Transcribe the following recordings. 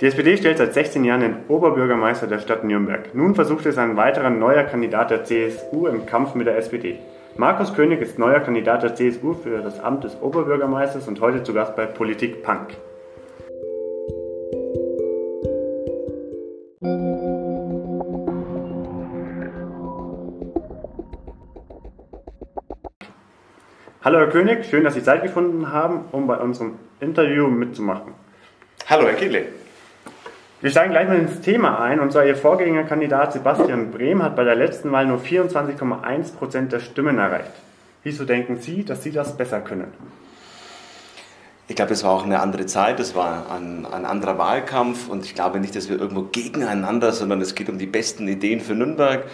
Die SPD stellt seit 16 Jahren den Oberbürgermeister der Stadt Nürnberg. Nun versucht es ein weiterer neuer Kandidat der CSU im Kampf mit der SPD. Markus König ist neuer Kandidat der CSU für das Amt des Oberbürgermeisters und heute zu Gast bei Politik Punk. Hallo Herr König, schön, dass Sie Zeit gefunden haben, um bei unserem Interview mitzumachen. Hallo Herr Kiele. Wir steigen gleich mal ins Thema ein. Und zwar Ihr Vorgängerkandidat Sebastian Brehm hat bei der letzten Wahl nur 24,1 Prozent der Stimmen erreicht. Wieso denken Sie, dass Sie das besser können? Ich glaube, es war auch eine andere Zeit, es war ein, ein, anderer Wahlkampf und ich glaube nicht, dass wir irgendwo gegeneinander, sondern es geht um die besten Ideen für Nürnberg.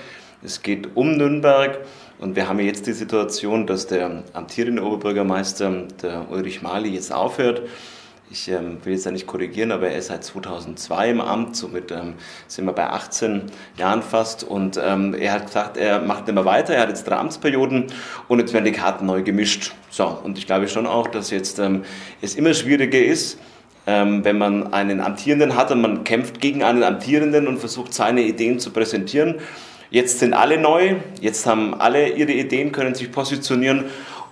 Es geht um Nürnberg und wir haben jetzt die Situation, dass der amtierende Oberbürgermeister, der Ulrich Mali, jetzt aufhört ich ähm, will jetzt ja nicht korrigieren, aber er ist seit 2002 im Amt, somit ähm, sind wir bei 18 Jahren fast. Und ähm, er hat gesagt, er macht immer weiter, er hat jetzt drei Amtsperioden und jetzt werden die Karten neu gemischt. So, und ich glaube schon auch, dass jetzt ähm, es immer schwieriger ist, ähm, wenn man einen Amtierenden hat und man kämpft gegen einen Amtierenden und versucht, seine Ideen zu präsentieren. Jetzt sind alle neu, jetzt haben alle ihre Ideen, können sich positionieren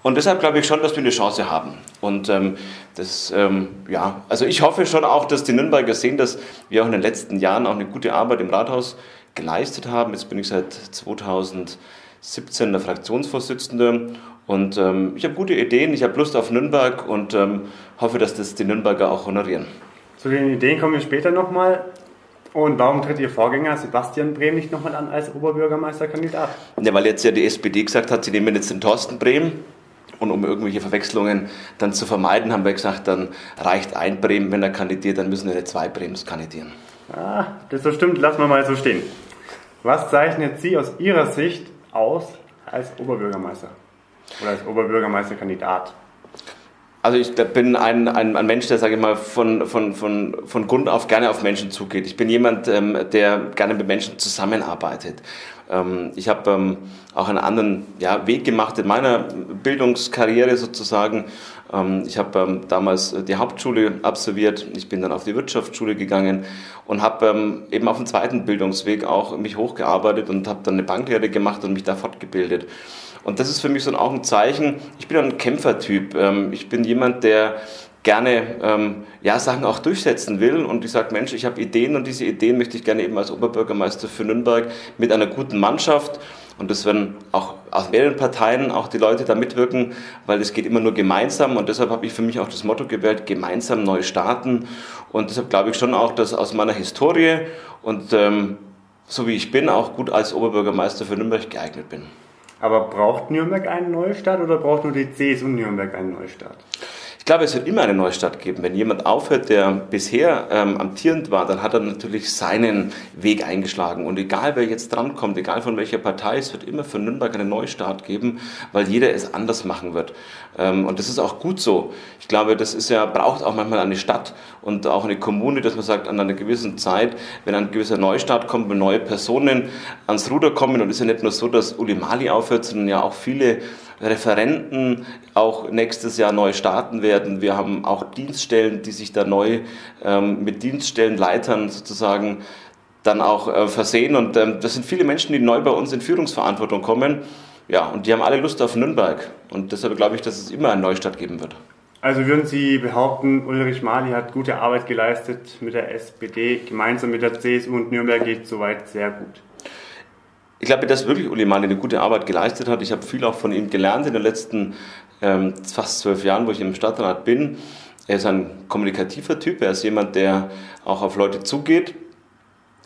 und deshalb glaube ich schon, dass wir eine Chance haben. Und ähm, das, ähm, ja, also ich hoffe schon auch, dass die Nürnberger sehen, dass wir auch in den letzten Jahren auch eine gute Arbeit im Rathaus geleistet haben. Jetzt bin ich seit 2017 der Fraktionsvorsitzende und ähm, ich habe gute Ideen, ich habe Lust auf Nürnberg und ähm, hoffe, dass das die Nürnberger auch honorieren. Zu den Ideen kommen wir später nochmal. Und warum tritt Ihr Vorgänger Sebastian Brehm nicht nochmal an als Oberbürgermeisterkandidat? Ja, weil jetzt ja die SPD gesagt hat, sie nehmen jetzt den Thorsten Brehm und um irgendwelche Verwechslungen dann zu vermeiden, haben wir gesagt, dann reicht ein Bremen, wenn er kandidiert, dann müssen ja zwei Brems kandidieren. Ah, das so stimmt, lassen wir mal so stehen. Was zeichnet Sie aus Ihrer Sicht aus als Oberbürgermeister oder als Oberbürgermeisterkandidat? Also ich bin ein, ein, ein Mensch, der, sage ich mal, von, von, von, von Grund auf gerne auf Menschen zugeht. Ich bin jemand, ähm, der gerne mit Menschen zusammenarbeitet. Ähm, ich habe ähm, auch einen anderen Weg gemacht in meiner Bildungskarriere sozusagen. Ähm, ich habe damals die Hauptschule absolviert, ich bin dann auf die Wirtschaftsschule gegangen und habe eben auf dem zweiten Bildungsweg auch mich hochgearbeitet und habe dann eine Banklehre gemacht und mich da fortgebildet. Und das ist für mich so auch ein Zeichen, ich bin ein Kämpfertyp. Ich bin jemand, der gerne ähm, ja, Sachen auch durchsetzen will. Und ich sage, Mensch, ich habe Ideen und diese Ideen möchte ich gerne eben als Oberbürgermeister für Nürnberg mit einer guten Mannschaft. Und das werden auch aus mehreren Parteien auch die Leute da mitwirken, weil es geht immer nur gemeinsam. Und deshalb habe ich für mich auch das Motto gewählt, gemeinsam neu starten. Und deshalb glaube ich schon auch, dass aus meiner Historie und ähm, so wie ich bin, auch gut als Oberbürgermeister für Nürnberg geeignet bin. Aber braucht Nürnberg einen Neustart oder braucht nur die CSU Nürnberg einen Neustart? Ich glaube, es wird immer eine Neustadt geben. Wenn jemand aufhört, der bisher ähm, amtierend war, dann hat er natürlich seinen Weg eingeschlagen. Und egal, wer jetzt drankommt, egal von welcher Partei, es wird immer für Nürnberg eine Neustart geben, weil jeder es anders machen wird. Ähm, und das ist auch gut so. Ich glaube, das ist ja, braucht auch manchmal eine Stadt und auch eine Kommune, dass man sagt, an einer gewissen Zeit, wenn ein gewisser Neustart kommt, wenn neue Personen ans Ruder kommen, und es ist ja nicht nur so, dass Uli Mali aufhört, sondern ja auch viele Referenten auch nächstes Jahr neu starten werden. Wir haben auch Dienststellen, die sich da neu ähm, mit Dienststellenleitern sozusagen dann auch äh, versehen. Und ähm, das sind viele Menschen, die neu bei uns in Führungsverantwortung kommen. Ja, und die haben alle Lust auf Nürnberg. Und deshalb glaube ich, dass es immer eine Neustadt geben wird. Also würden Sie behaupten, Ulrich Mali hat gute Arbeit geleistet mit der SPD, gemeinsam mit der CSU und Nürnberg geht soweit sehr gut. Ich glaube, dass wirklich Uli Mali eine gute Arbeit geleistet hat. Ich habe viel auch von ihm gelernt in den letzten ähm, fast zwölf Jahren, wo ich im Stadtrat bin. Er ist ein kommunikativer Typ, er ist jemand, der auch auf Leute zugeht.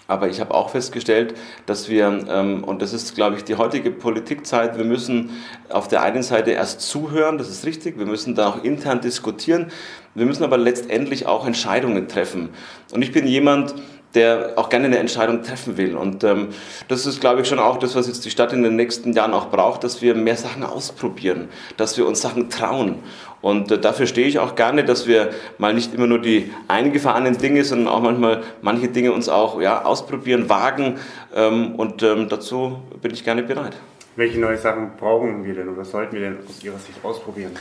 Aber ich habe auch festgestellt, dass wir, ähm, und das ist, glaube ich, die heutige Politikzeit, wir müssen auf der einen Seite erst zuhören, das ist richtig, wir müssen da auch intern diskutieren, wir müssen aber letztendlich auch Entscheidungen treffen. Und ich bin jemand, der auch gerne eine Entscheidung treffen will. Und ähm, das ist, glaube ich, schon auch das, was jetzt die Stadt in den nächsten Jahren auch braucht, dass wir mehr Sachen ausprobieren, dass wir uns Sachen trauen. Und äh, dafür stehe ich auch gerne, dass wir mal nicht immer nur die eingefahrenen Dinge, sondern auch manchmal manche Dinge uns auch ja, ausprobieren, wagen. Ähm, und ähm, dazu bin ich gerne bereit. Welche neue Sachen brauchen wir denn oder sollten wir denn aus Ihrer Sicht ausprobieren?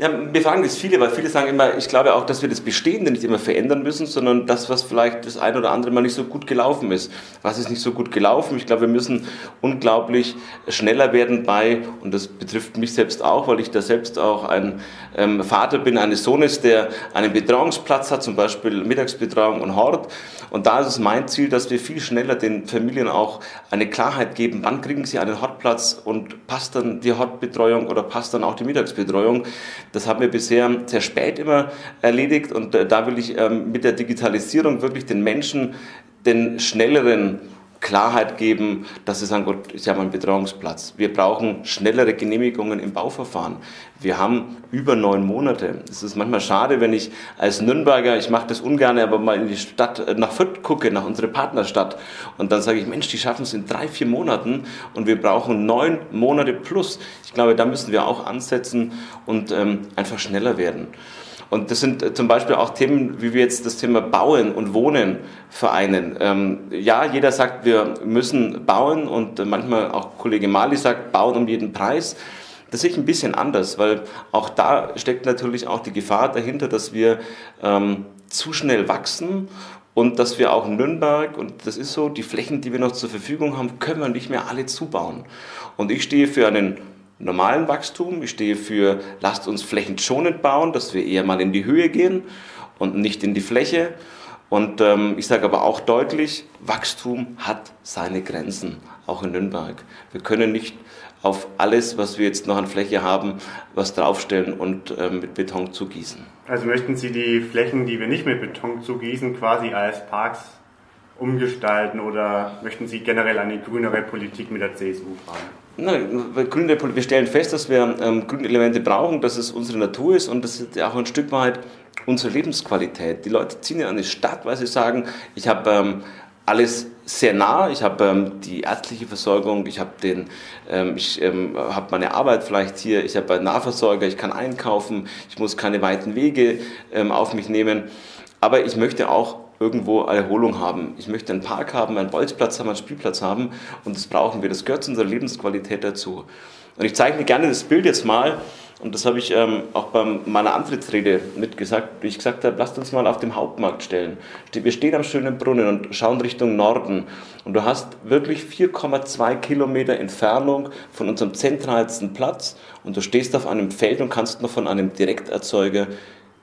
Ja, wir fragen das viele, weil viele sagen immer, ich glaube auch, dass wir das Bestehende nicht immer verändern müssen, sondern das, was vielleicht das ein oder andere mal nicht so gut gelaufen ist. Was ist nicht so gut gelaufen? Ich glaube, wir müssen unglaublich schneller werden bei, und das betrifft mich selbst auch, weil ich da selbst auch ein ähm, Vater bin eines Sohnes, der einen Betreuungsplatz hat, zum Beispiel Mittagsbetreuung und Hort. Und da ist es mein Ziel, dass wir viel schneller den Familien auch eine Klarheit geben, wann kriegen sie einen Hortplatz und passt dann die Hortbetreuung oder passt dann auch die Mittagsbetreuung. Das haben wir bisher sehr spät immer erledigt und äh, da will ich ähm, mit der Digitalisierung wirklich den Menschen den schnelleren Klarheit geben, dass sie sagen, Gott, Sie haben einen Betreuungsplatz. Wir brauchen schnellere Genehmigungen im Bauverfahren. Wir haben über neun Monate. Es ist manchmal schade, wenn ich als Nürnberger, ich mache das ungern, aber mal in die Stadt äh, nach Fürth gucke, nach unserer Partnerstadt und dann sage ich, Mensch, die schaffen es in drei, vier Monaten und wir brauchen neun Monate plus. Ich glaube, da müssen wir auch ansetzen und ähm, einfach schneller werden. Und das sind äh, zum Beispiel auch Themen, wie wir jetzt das Thema Bauen und Wohnen vereinen. Ähm, ja, jeder sagt, wir müssen bauen und manchmal auch Kollege Mali sagt, bauen um jeden Preis. Das sehe ich ein bisschen anders, weil auch da steckt natürlich auch die Gefahr dahinter, dass wir ähm, zu schnell wachsen und dass wir auch in Nürnberg, und das ist so, die Flächen, die wir noch zur Verfügung haben, können wir nicht mehr alle zubauen. Und ich stehe für einen normalen Wachstum. Ich stehe für, lasst uns flächenschonend bauen, dass wir eher mal in die Höhe gehen und nicht in die Fläche. Und ähm, ich sage aber auch deutlich, Wachstum hat seine Grenzen, auch in Nürnberg. Wir können nicht auf alles, was wir jetzt noch an Fläche haben, was draufstellen und ähm, mit Beton zugießen. Also möchten Sie die Flächen, die wir nicht mit Beton zugießen, quasi als Parks umgestalten oder möchten Sie generell eine grünere Politik mit der CSU fahren? Grüne, wir stellen fest, dass wir ähm, grüne Elemente brauchen, dass es unsere Natur ist und das ist auch ein Stück weit unsere Lebensqualität. Die Leute ziehen in eine Stadt, weil sie sagen, ich habe ähm, alles sehr nah, ich habe ähm, die ärztliche Versorgung, ich habe ähm, ähm, habe meine Arbeit vielleicht hier, ich habe einen Nahversorger, ich kann einkaufen, ich muss keine weiten Wege ähm, auf mich nehmen, aber ich möchte auch irgendwo Erholung haben. Ich möchte einen Park haben, einen Bolzplatz haben, einen Spielplatz haben und das brauchen wir. Das gehört zu unserer Lebensqualität dazu. Und ich zeichne gerne das Bild jetzt mal und das habe ich ähm, auch bei meiner Antrittsrede mitgesagt, wie ich gesagt habe, lasst uns mal auf dem Hauptmarkt stellen. Wir stehen am schönen Brunnen und schauen Richtung Norden und du hast wirklich 4,2 Kilometer Entfernung von unserem zentralsten Platz und du stehst auf einem Feld und kannst noch von einem Direkterzeuger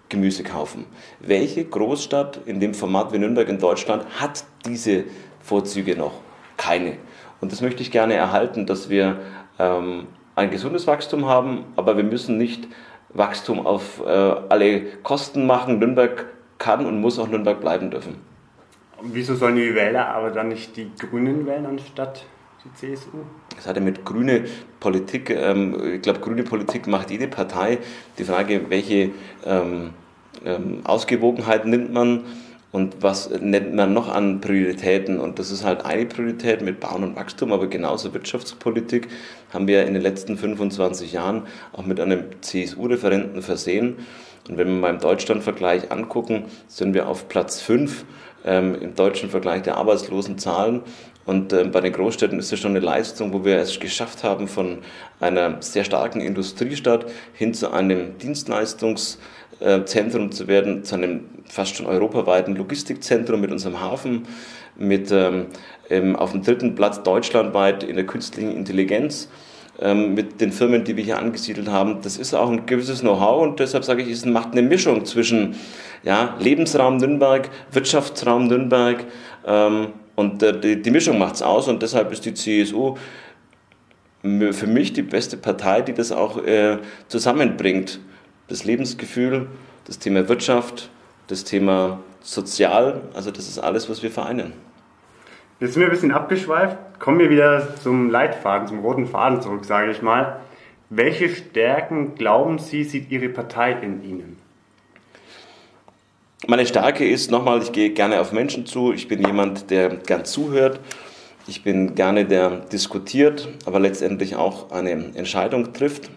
Gemüse kaufen. Welche Großstadt in dem Format wie Nürnberg in Deutschland hat diese Vorzüge noch? Keine. Und das möchte ich gerne erhalten, dass wir ähm, ein gesundes Wachstum haben, aber wir müssen nicht Wachstum auf äh, alle Kosten machen. Nürnberg kann und muss auch Nürnberg bleiben dürfen. Wieso sollen die Wähler aber dann nicht die Grünen wählen anstatt die CSU? Das hat ja mit grüne Politik, ähm, ich glaube, grüne Politik macht jede Partei. Die Frage, welche ähm, ähm, Ausgewogenheit nimmt man und was nennt man noch an Prioritäten? Und das ist halt eine Priorität mit Bauen und Wachstum, aber genauso Wirtschaftspolitik haben wir in den letzten 25 Jahren auch mit einem CSU-Referenten versehen. Und wenn wir mal im Deutschlandvergleich angucken, sind wir auf Platz 5 ähm, im deutschen Vergleich der Arbeitslosenzahlen und äh, bei den Großstädten ist es schon eine Leistung, wo wir es geschafft haben, von einer sehr starken Industriestadt hin zu einem Dienstleistungszentrum zu werden, zu einem fast schon europaweiten Logistikzentrum mit unserem Hafen, mit ähm, auf dem dritten Platz deutschlandweit in der künstlichen Intelligenz ähm, mit den Firmen, die wir hier angesiedelt haben. Das ist auch ein gewisses Know-how und deshalb sage ich, es macht eine Mischung zwischen ja, Lebensraum Nürnberg, Wirtschaftsraum Nürnberg, ähm, und äh, die, die Mischung macht es aus und deshalb ist die CSU für mich die beste Partei, die das auch äh, zusammenbringt. Das Lebensgefühl, das Thema Wirtschaft, das Thema Sozial, also das ist alles, was wir vereinen. Jetzt sind wir ein bisschen abgeschweift, kommen wir wieder zum Leitfaden, zum roten Faden zurück, sage ich mal. Welche Stärken, glauben Sie, sieht Ihre Partei in Ihnen? Meine Stärke ist, nochmal, ich gehe gerne auf Menschen zu. Ich bin jemand, der gern zuhört. Ich bin gerne der diskutiert, aber letztendlich auch eine Entscheidung trifft.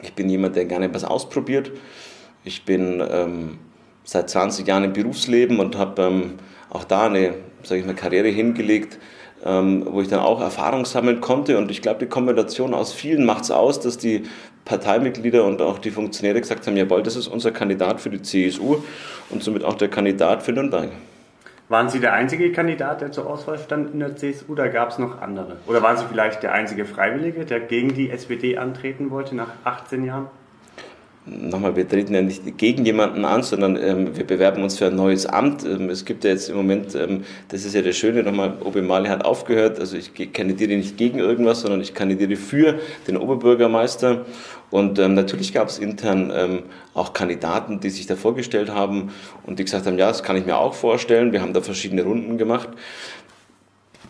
Ich bin jemand, der gerne etwas ausprobiert. Ich bin ähm, seit 20 Jahren im Berufsleben und habe ähm, auch da eine sag ich mal, Karriere hingelegt, ähm, wo ich dann auch Erfahrung sammeln konnte. Und ich glaube, die Kombination aus vielen macht es aus, dass die Parteimitglieder und auch die Funktionäre gesagt haben, jawohl, das ist unser Kandidat für die CSU und somit auch der Kandidat für Nürnberg. Waren Sie der einzige Kandidat, der zur Auswahl stand in der CSU, oder gab es noch andere? Oder waren Sie vielleicht der einzige Freiwillige, der gegen die SPD antreten wollte nach 18 Jahren? Nochmal, wir treten ja nicht gegen jemanden an, sondern ähm, wir bewerben uns für ein neues Amt. Ähm, es gibt ja jetzt im Moment, ähm, das ist ja das Schöne, nochmal, Obi Mali hat aufgehört, also ich kandidiere nicht gegen irgendwas, sondern ich kandidiere für den Oberbürgermeister. Und ähm, natürlich gab es intern ähm, auch Kandidaten, die sich da vorgestellt haben und die gesagt haben, ja, das kann ich mir auch vorstellen. Wir haben da verschiedene Runden gemacht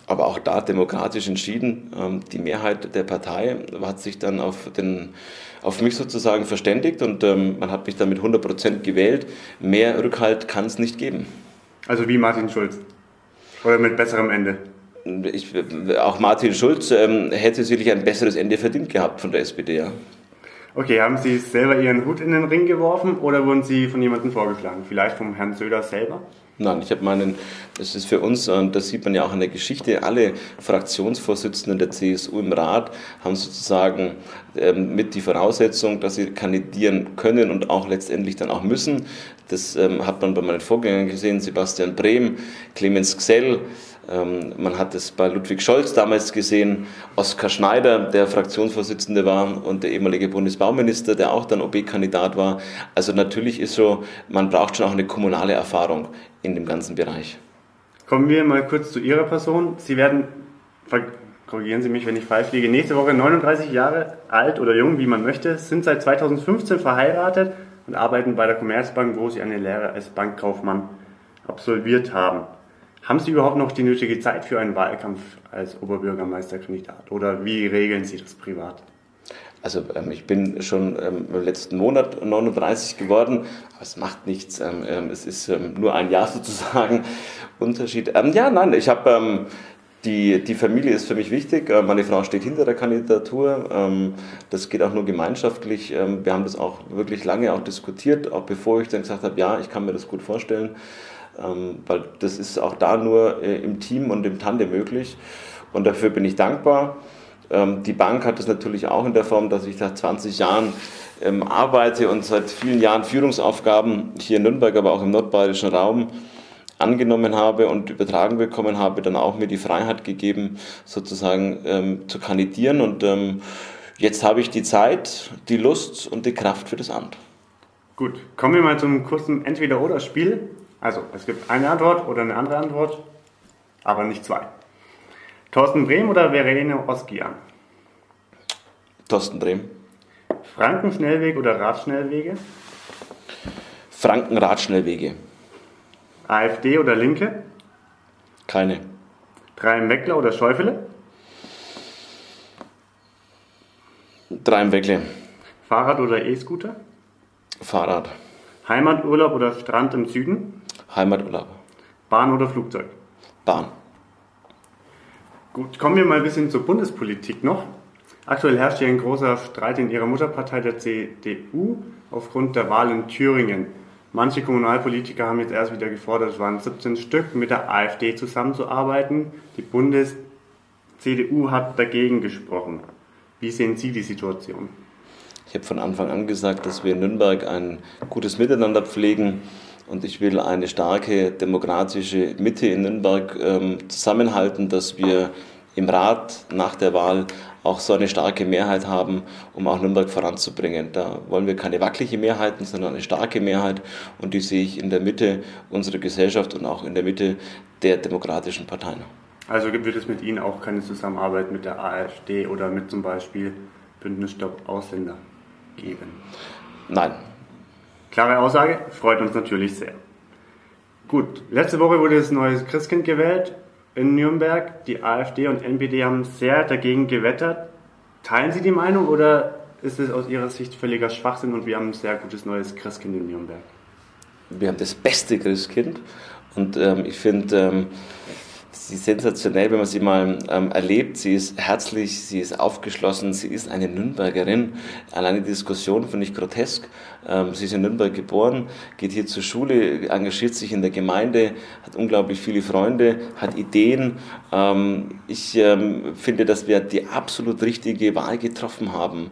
aber auch da demokratisch entschieden. Ähm, die Mehrheit der Partei hat sich dann auf, den, auf mich sozusagen verständigt und ähm, man hat mich dann mit 100 Prozent gewählt. Mehr Rückhalt kann es nicht geben. Also wie Martin Schulz? Oder mit besserem Ende? Ich, auch Martin Schulz ähm, hätte sicherlich ein besseres Ende verdient gehabt von der SPD, ja. Okay, haben Sie selber Ihren Hut in den Ring geworfen oder wurden Sie von jemandem vorgeschlagen? Vielleicht vom Herrn Söder selber? Nein, ich habe meinen, das ist für uns, und das sieht man ja auch in der Geschichte, alle Fraktionsvorsitzenden der CSU im Rat haben sozusagen ähm, mit die Voraussetzung, dass sie kandidieren können und auch letztendlich dann auch müssen. Das ähm, hat man bei meinen Vorgängern gesehen, Sebastian Brehm, Clemens Gsell, man hat es bei Ludwig Scholz damals gesehen, Oskar Schneider, der Fraktionsvorsitzende war und der ehemalige Bundesbauminister, der auch dann OB-Kandidat war. Also natürlich ist so, man braucht schon auch eine kommunale Erfahrung in dem ganzen Bereich. Kommen wir mal kurz zu Ihrer Person. Sie werden, korrigieren Sie mich, wenn ich falsch liege, nächste Woche 39 Jahre alt oder jung, wie man möchte, sind seit 2015 verheiratet und arbeiten bei der Commerzbank, wo Sie eine Lehre als Bankkaufmann absolviert haben. Haben Sie überhaupt noch die nötige Zeit für einen Wahlkampf als Oberbürgermeisterkandidat oder wie regeln Sie das privat? Also ähm, ich bin schon ähm, im letzten Monat 39 geworden, aber es macht nichts. Ähm, ähm es ist ähm, nur ein Jahr sozusagen Unterschied. Ähm, ja, nein, ich habe die, die Familie ist für mich wichtig. Äh, meine Frau steht hinter der Kandidatur. das geht auch nur gemeinschaftlich. wir haben das auch wirklich lange auch diskutiert, auch bevor ich dann gesagt habe, ja, ich kann mir das gut vorstellen. Ähm, weil das ist auch da nur äh, im Team und im Tandem möglich. Und dafür bin ich dankbar. Ähm, die Bank hat das natürlich auch in der Form, dass ich seit 20 Jahren ähm, arbeite und seit vielen Jahren Führungsaufgaben hier in Nürnberg, aber auch im nordbayerischen Raum angenommen habe und übertragen bekommen habe, dann auch mir die Freiheit gegeben, sozusagen ähm, zu kandidieren. Und ähm, jetzt habe ich die Zeit, die Lust und die Kraft für das Amt. Gut, kommen wir mal zum kurzen Entweder-Oder-Spiel. Also, es gibt eine Antwort oder eine andere Antwort, aber nicht zwei. Thorsten Brehm oder Verene Oskian? Thorsten Brehm. Frankenschnellweg oder Radschnellwege? Franken-Radschnellwege. AfD oder Linke? Keine. Drei Weckler oder Schäufele? Drei Weckle. Fahrrad oder E-Scooter? Fahrrad. Heimaturlaub oder Strand im Süden? Heimaturlaub. Bahn oder Flugzeug? Bahn. Gut, kommen wir mal ein bisschen zur Bundespolitik noch. Aktuell herrscht hier ein großer Streit in ihrer Mutterpartei der CDU aufgrund der Wahl in Thüringen. Manche Kommunalpolitiker haben jetzt erst wieder gefordert, es waren 17 Stück, mit der AfD zusammenzuarbeiten. Die Bundes-CDU hat dagegen gesprochen. Wie sehen Sie die Situation? Ich habe von Anfang an gesagt, dass wir in Nürnberg ein gutes Miteinander pflegen und ich will eine starke demokratische Mitte in Nürnberg ähm, zusammenhalten, dass wir im Rat nach der Wahl auch so eine starke Mehrheit haben, um auch Nürnberg voranzubringen. Da wollen wir keine wackelige Mehrheiten, sondern eine starke Mehrheit und die sehe ich in der Mitte unserer Gesellschaft und auch in der Mitte der demokratischen Parteien. Also wird es mit Ihnen auch keine Zusammenarbeit mit der AfD oder mit zum Beispiel Bündnis Stopp Ausländer geben? Nein, Klare Aussage, freut uns natürlich sehr. Gut, letzte Woche wurde das neue Christkind gewählt in Nürnberg. Die AfD und NPD haben sehr dagegen gewettert. Teilen Sie die Meinung oder ist es aus Ihrer Sicht völliger Schwachsinn und wir haben ein sehr gutes neues Christkind in Nürnberg? Wir haben das beste Christkind und ähm, ich finde, ähm, sie ist sensationell, wenn man sie mal ähm, erlebt. Sie ist herzlich, sie ist aufgeschlossen, sie ist eine Nürnbergerin. Alleine die Diskussion finde ich grotesk. Ähm, sie ist in Nürnberg geboren, geht hier zur Schule, engagiert sich in der Gemeinde, hat unglaublich viele Freunde, hat Ideen. Ähm, ich ähm, finde, dass wir die absolut richtige Wahl getroffen haben.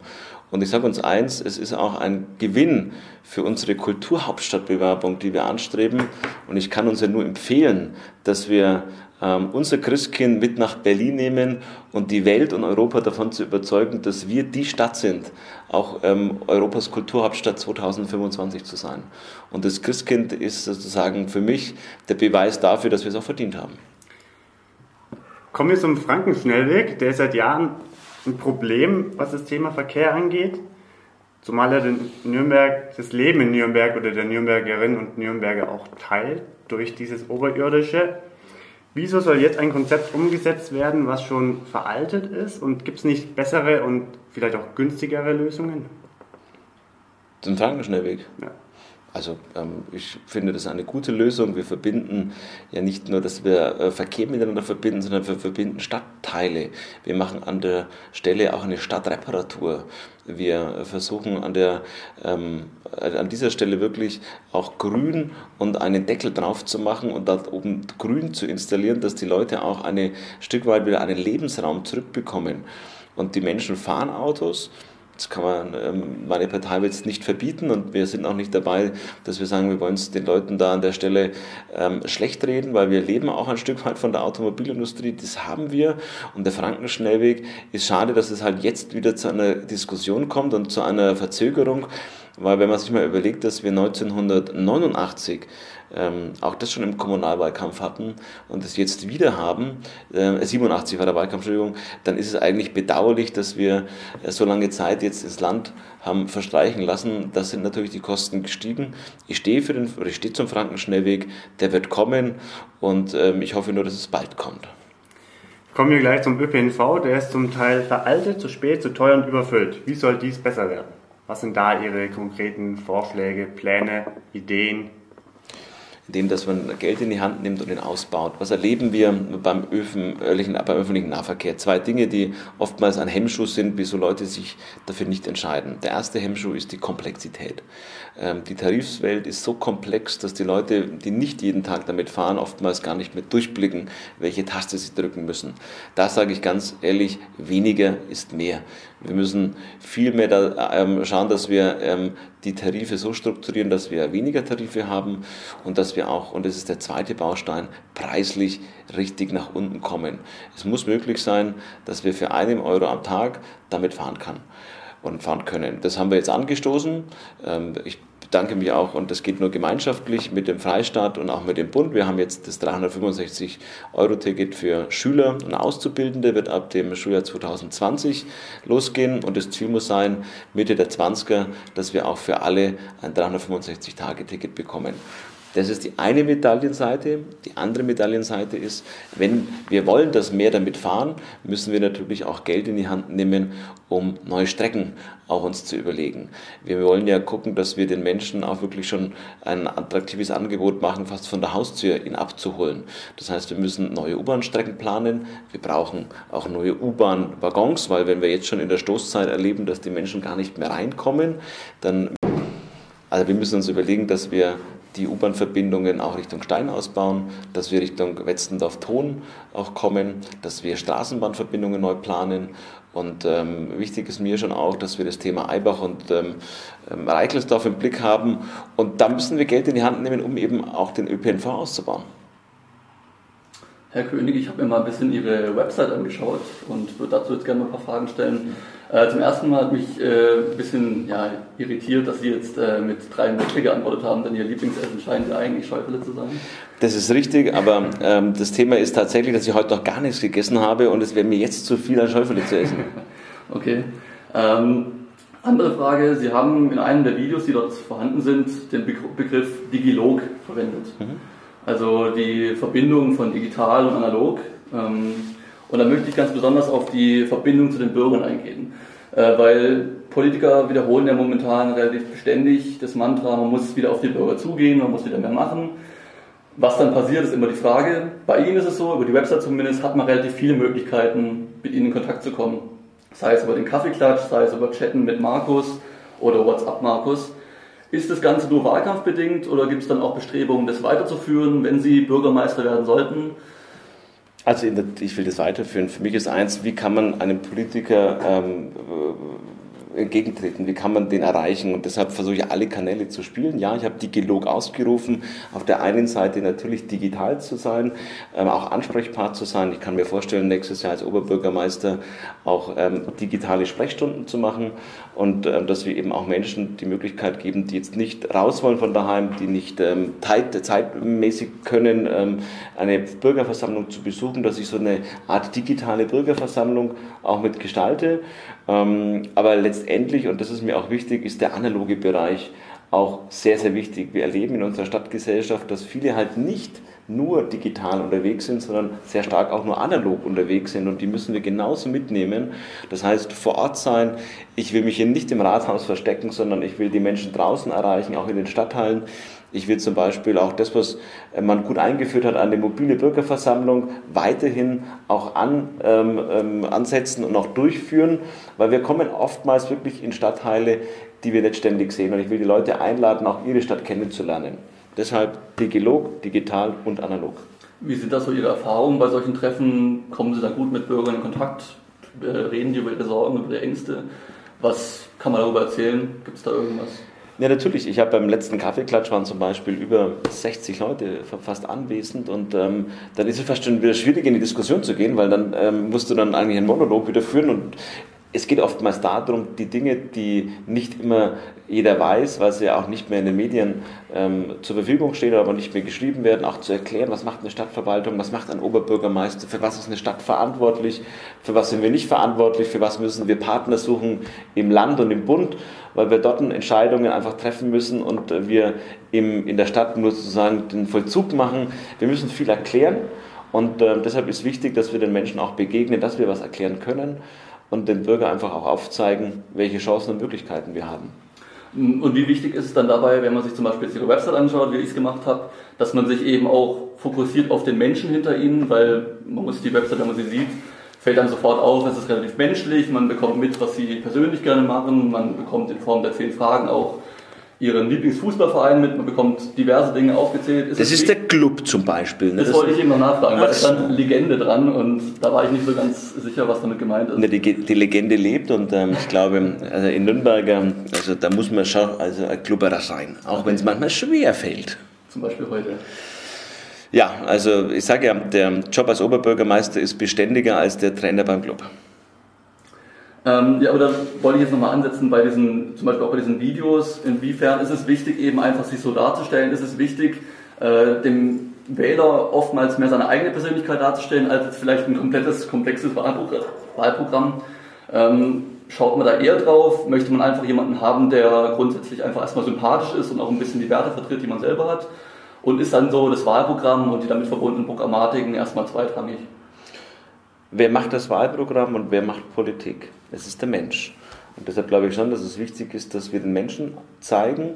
Und ich sage uns eins, es ist auch ein Gewinn für unsere Kulturhauptstadtbewerbung, die wir anstreben. Und ich kann uns ja nur empfehlen, dass wir unser Christkind mit nach Berlin nehmen und die Welt und Europa davon zu überzeugen, dass wir die Stadt sind, auch ähm, Europas Kulturhauptstadt 2025 zu sein. Und das Christkind ist sozusagen für mich der Beweis dafür, dass wir es auch verdient haben. Kommen wir zum Frankenschnellweg. Der ist seit Jahren ein Problem, was das Thema Verkehr angeht. Zumal er den Nürnberg, das Leben in Nürnberg oder der Nürnbergerinnen und Nürnberger auch teilt durch dieses Oberirdische. Wieso soll jetzt ein Konzept umgesetzt werden, was schon veraltet ist? Und gibt es nicht bessere und vielleicht auch günstigere Lösungen? Zum Frankenschnellweg? Ja. Also ähm, ich finde das eine gute Lösung. Wir verbinden ja nicht nur, dass wir äh, Verkehr miteinander verbinden, sondern wir verbinden Stadtteile. Wir machen an der Stelle auch eine Stadtreparatur. Wir versuchen an, der, ähm, an dieser Stelle wirklich auch grün und einen Deckel drauf zu machen und da oben grün zu installieren, dass die Leute auch ein Stück weit wieder einen Lebensraum zurückbekommen. Und die Menschen fahren Autos das kann man, meine Partei wird es nicht verbieten und wir sind auch nicht dabei, dass wir sagen, wir wollen es den Leuten da an der Stelle ähm, schlecht reden, weil wir leben auch ein Stück weit von der Automobilindustrie, das haben wir. Und der Frankenschnellweg ist schade, dass es halt jetzt wieder zu einer Diskussion kommt und zu einer Verzögerung, weil wenn man sich mal überlegt, dass wir 1989 ähm, auch das schon im Kommunalwahlkampf hatten und das jetzt wieder haben, äh, 87 war der Wahlkampf, Entschuldigung, dann ist es eigentlich bedauerlich, dass wir äh, so lange Zeit jetzt ins Land haben verstreichen lassen. Da sind natürlich die Kosten gestiegen. Ich stehe für den, oder ich stehe zum Frankenschnellweg, der wird kommen und ähm, ich hoffe nur, dass es bald kommt. Kommen wir gleich zum ÖPNV, der ist zum Teil veraltet, zu spät, zu teuer und überfüllt. Wie soll dies besser werden? Was sind da Ihre konkreten Vorschläge, Pläne, Ideen? Indem dass man Geld in die Hand nimmt und ihn ausbaut. Was erleben wir beim öffentlichen, beim öffentlichen Nahverkehr? Zwei Dinge, die oftmals ein Hemmschuh sind, wieso Leute sich dafür nicht entscheiden. Der erste Hemmschuh ist die Komplexität. Ähm, die Tarifswelt ist so komplex, dass die Leute, die nicht jeden Tag damit fahren, oftmals gar nicht mehr durchblicken, welche Taste sie drücken müssen. Da sage ich ganz ehrlich, weniger ist mehr. Wir müssen viel mehr da, ähm, schauen, dass wir ähm, die Tarife so strukturieren, dass wir weniger Tarife haben und dass wir auch, und das ist der zweite Baustein, preislich richtig nach unten kommen. Es muss möglich sein, dass wir für einen Euro am Tag damit fahren kann und fahren können. Das haben wir jetzt angestoßen. Ich bedanke mich auch, und das geht nur gemeinschaftlich mit dem Freistaat und auch mit dem Bund. Wir haben jetzt das 365-Euro-Ticket für Schüler und Auszubildende, wird ab dem Schuljahr 2020 losgehen. Und das Ziel muss sein, Mitte der 20er, dass wir auch für alle ein 365-Tage-Ticket bekommen. Das ist die eine Medaillenseite. Die andere Medaillenseite ist, wenn wir wollen, dass mehr damit fahren, müssen wir natürlich auch Geld in die Hand nehmen, um neue Strecken auch uns zu überlegen. Wir wollen ja gucken, dass wir den Menschen auch wirklich schon ein attraktives Angebot machen, fast von der Haustür ihn abzuholen. Das heißt, wir müssen neue U-Bahn-Strecken planen. Wir brauchen auch neue U-Bahn-Waggons, weil wenn wir jetzt schon in der Stoßzeit erleben, dass die Menschen gar nicht mehr reinkommen, dann also wir müssen uns überlegen, dass wir die U-Bahn-Verbindungen auch Richtung Stein ausbauen, dass wir Richtung Wetzendorf-Ton auch kommen, dass wir Straßenbahnverbindungen neu planen. Und ähm, wichtig ist mir schon auch, dass wir das Thema Eibach und ähm, ähm, Reichelsdorf im Blick haben. Und da müssen wir Geld in die Hand nehmen, um eben auch den ÖPNV auszubauen. Herr König, ich habe mir mal ein bisschen Ihre Website angeschaut und würde dazu jetzt gerne mal ein paar Fragen stellen. Äh, zum ersten Mal hat mich äh, ein bisschen ja, irritiert, dass Sie jetzt äh, mit drei Wörter geantwortet haben, denn Ihr Lieblingsessen scheint ja eigentlich Schäufele zu sein. Das ist richtig, aber ähm, das Thema ist tatsächlich, dass ich heute noch gar nichts gegessen habe und es wäre mir jetzt zu viel an Schäufele zu essen. okay. Ähm, andere Frage, Sie haben in einem der Videos, die dort vorhanden sind, den Begriff Digilog verwendet. Mhm. Also die Verbindung von digital und analog. Ähm, und da möchte ich ganz besonders auf die Verbindung zu den Bürgern eingehen. Äh, weil Politiker wiederholen ja momentan relativ beständig das Mantra, man muss wieder auf die Bürger zugehen, man muss wieder mehr machen. Was dann passiert, ist immer die Frage. Bei Ihnen ist es so, über die Website zumindest hat man relativ viele Möglichkeiten, mit Ihnen in Kontakt zu kommen. Sei es über den Kaffeeklatsch, sei es über Chatten mit Markus oder WhatsApp Markus. Ist das Ganze nur wahlkampfbedingt oder gibt es dann auch Bestrebungen, das weiterzuführen, wenn Sie Bürgermeister werden sollten? Also ich will das weiterführen. Für mich ist eins, wie kann man einem Politiker ähm, entgegentreten? Wie kann man den erreichen? Und deshalb versuche ich alle Kanäle zu spielen. Ja, ich habe Digilog ausgerufen. Auf der einen Seite natürlich digital zu sein, ähm, auch ansprechbar zu sein. Ich kann mir vorstellen, nächstes Jahr als Oberbürgermeister auch ähm, digitale Sprechstunden zu machen und ähm, dass wir eben auch Menschen die Möglichkeit geben, die jetzt nicht raus wollen von daheim, die nicht ähm, zeit, zeitmäßig können, ähm, eine Bürgerversammlung zu besuchen, dass ich so eine Art digitale Bürgerversammlung auch mit gestalte. Ähm, aber letztendlich, und das ist mir auch wichtig, ist der analoge Bereich auch sehr, sehr wichtig. Wir erleben in unserer Stadtgesellschaft, dass viele halt nicht nur digital unterwegs sind, sondern sehr stark auch nur analog unterwegs sind und die müssen wir genauso mitnehmen. Das heißt, vor Ort sein, ich will mich hier nicht im Rathaus verstecken, sondern ich will die Menschen draußen erreichen, auch in den Stadtteilen. Ich will zum Beispiel auch das, was man gut eingeführt hat, eine mobile Bürgerversammlung weiterhin auch an, ähm, ähm, ansetzen und auch durchführen, weil wir kommen oftmals wirklich in Stadtteile, die wir nicht ständig sehen. Und ich will die Leute einladen, auch ihre Stadt kennenzulernen. Deshalb Digilog, digital und analog. Wie sind das so Ihre Erfahrungen bei solchen Treffen? Kommen Sie da gut mit Bürgern in Kontakt? Äh, reden die über ihre Sorgen, über ihre Ängste? Was kann man darüber erzählen? Gibt es da irgendwas? Ja, natürlich. Ich habe beim letzten Kaffeeklatsch waren zum Beispiel über 60 Leute fast anwesend und ähm, dann ist es fast schon wieder schwierig in die Diskussion zu gehen, weil dann ähm, musst du dann eigentlich einen Monolog wieder führen und es geht oftmals darum, die Dinge, die nicht immer jeder weiß, weil sie ja auch nicht mehr in den Medien ähm, zur Verfügung stehen, aber nicht mehr geschrieben werden, auch zu erklären, was macht eine Stadtverwaltung, was macht ein Oberbürgermeister, für was ist eine Stadt verantwortlich, für was sind wir nicht verantwortlich, für was müssen wir Partner suchen im Land und im Bund, weil wir dort Entscheidungen einfach treffen müssen und wir im, in der Stadt nur sozusagen den Vollzug machen. Wir müssen viel erklären und äh, deshalb ist wichtig, dass wir den Menschen auch begegnen, dass wir was erklären können und dem Bürger einfach auch aufzeigen, welche Chancen und Möglichkeiten wir haben. Und wie wichtig ist es dann dabei, wenn man sich zum Beispiel Ihre Website anschaut, wie ich es gemacht habe, dass man sich eben auch fokussiert auf den Menschen hinter Ihnen, weil man muss die Website, wenn man sie sieht, fällt dann sofort auf, es ist relativ menschlich, man bekommt mit, was Sie persönlich gerne machen, man bekommt in Form der zehn Fragen auch ihren Lieblingsfußballverein mit, man bekommt diverse Dinge aufgezählt. Ist das ist der Club zum Beispiel. Ne? Das, das wollte ich eben noch nachfragen, weil da stand Legende dran und da war ich nicht so ganz sicher, was damit gemeint ist. Ne, die, die, Legende lebt und ähm, ich glaube, also in Nürnberg, ähm, also da muss man schon also ein Klubberer sein, auch wenn es manchmal schwer fällt. Zum Beispiel heute. Ja, also ich sage ja, der Job als Oberbürgermeister ist beständiger als der Trainer beim Club. Ähm, ja, aber da wollte ich jetzt nochmal ansetzen bei diesen, zum Beispiel auch bei diesen Videos. Inwiefern ist es wichtig, eben einfach sich so darzustellen? Ist es wichtig, äh, dem Wähler oftmals mehr seine eigene Persönlichkeit darzustellen, als vielleicht ein komplettes, komplexes Wahlprogramm? Ähm, schaut man da eher drauf? Möchte man einfach jemanden haben, der grundsätzlich einfach erstmal sympathisch ist und auch ein bisschen die Werte vertritt, die man selber hat? Und ist dann so das Wahlprogramm und die damit verbundenen Programmatiken erstmal zweitrangig? Wer macht das Wahlprogramm und wer macht Politik? Es ist der Mensch. Und deshalb glaube ich schon, dass es wichtig ist, dass wir den Menschen zeigen,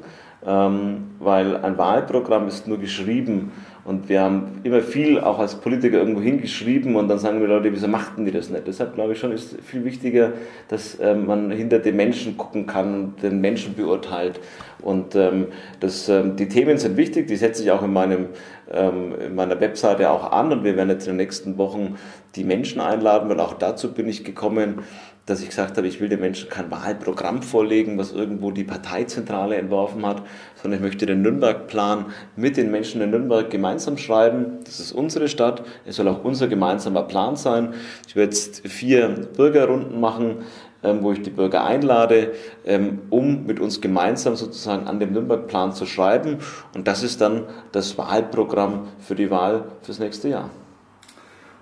ähm, weil ein Wahlprogramm ist nur geschrieben und wir haben immer viel auch als Politiker irgendwo hingeschrieben und dann sagen wir Leute, wieso machten die das nicht? Deshalb glaube ich schon, ist viel wichtiger, dass ähm, man hinter den Menschen gucken kann und den Menschen beurteilt. Und ähm, das, ähm, die Themen sind wichtig, die setze ich auch in, meinem, ähm, in meiner Webseite auch an und wir werden jetzt in den nächsten Wochen die Menschen einladen, weil auch dazu bin ich gekommen, dass ich gesagt habe, ich will den Menschen kein Wahlprogramm vorlegen, was irgendwo die Parteizentrale entworfen hat, sondern ich möchte den Nürnberg-Plan mit den Menschen in Nürnberg gemeinsam schreiben. Das ist unsere Stadt, es soll auch unser gemeinsamer Plan sein. Ich werde jetzt vier Bürgerrunden machen, ähm, wo ich die Bürger einlade, ähm, um mit uns gemeinsam sozusagen an dem Nürnberg-Plan zu schreiben. Und das ist dann das Wahlprogramm für die Wahl fürs nächste Jahr.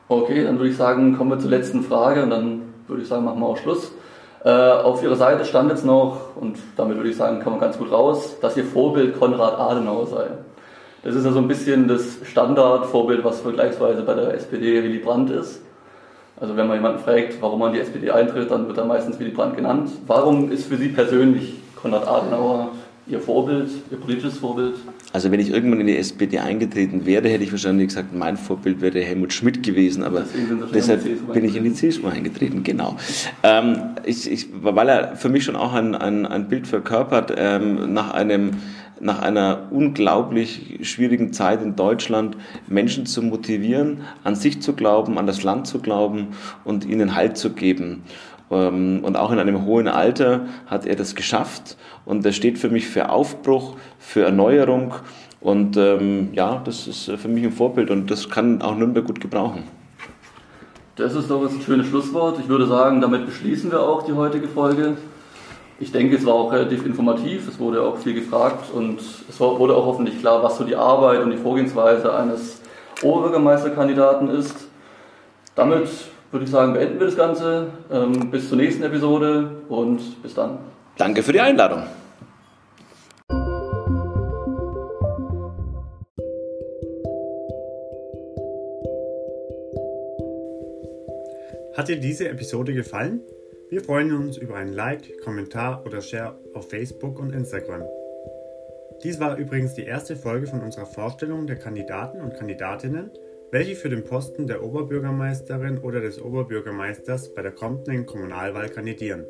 Okay, dann würde ich sagen, kommen wir zur letzten Frage und dann würde ich sagen, machen wir auch Schluss. Äh, auf Ihrer Seite stand jetzt noch, und damit würde ich sagen, kann man ganz gut raus, dass Ihr Vorbild Konrad Adenauer sei. Das ist ja so ein bisschen das Standardvorbild, was vergleichsweise bei der SPD Willy Brandt ist. Also wenn man jemanden fragt, warum man die SPD eintritt, dann wird er meistens Willy Brandt genannt. Warum ist für Sie persönlich Konrad Adenauer Ihr Vorbild, Ihr politisches Vorbild? Also wenn ich irgendwann in die SPD eingetreten wäre, hätte ich wahrscheinlich gesagt, mein Vorbild wäre Helmut Schmidt gewesen, aber deshalb bin ich in die CSU eingetreten, genau. Ähm, ich, ich, weil er für mich schon auch ein, ein, ein Bild verkörpert, ähm, nach einem nach einer unglaublich schwierigen Zeit in Deutschland Menschen zu motivieren, an sich zu glauben, an das Land zu glauben und ihnen Halt zu geben. Ähm, und auch in einem hohen Alter hat er das geschafft. Und das steht für mich für Aufbruch, für Erneuerung. Und ähm, ja, das ist für mich ein Vorbild und das kann auch Nürnberg gut gebrauchen. Das ist doch ein schönes Schlusswort. Ich würde sagen, damit beschließen wir auch die heutige Folge. Ich denke, es war auch relativ informativ, es wurde auch viel gefragt und es wurde auch hoffentlich klar, was so die Arbeit und die Vorgehensweise eines Oberbürgermeisterkandidaten ist. Damit würde ich sagen, beenden wir das Ganze. Ähm, bis zur nächsten Episode und bis dann. Danke für die Einladung. Hat dir diese Episode gefallen? Wir freuen uns über ein Like, Kommentar oder Share auf Facebook und Instagram. Dies war übrigens die erste Folge von unserer Vorstellung der Kandidaten und Kandidatinnen welche für den Posten der Oberbürgermeisterin oder des Oberbürgermeisters bei der kommenden Kommunalwahl kandidieren.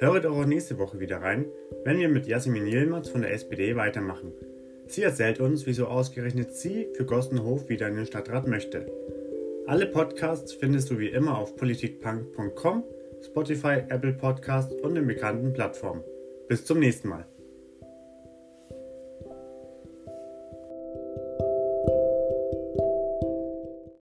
Höre doch auch nächste Woche wieder rein, wenn wir mit Jasmin Yilmaz von der SPD weitermachen. Sie erzählt uns, wieso ausgerechnet sie für Gossenhof wieder in den Stadtrat möchte. Alle Podcasts findest du wie immer auf politikpunk.com, Spotify, Apple Podcasts und den bekannten Plattformen. Bis zum nächsten Mal.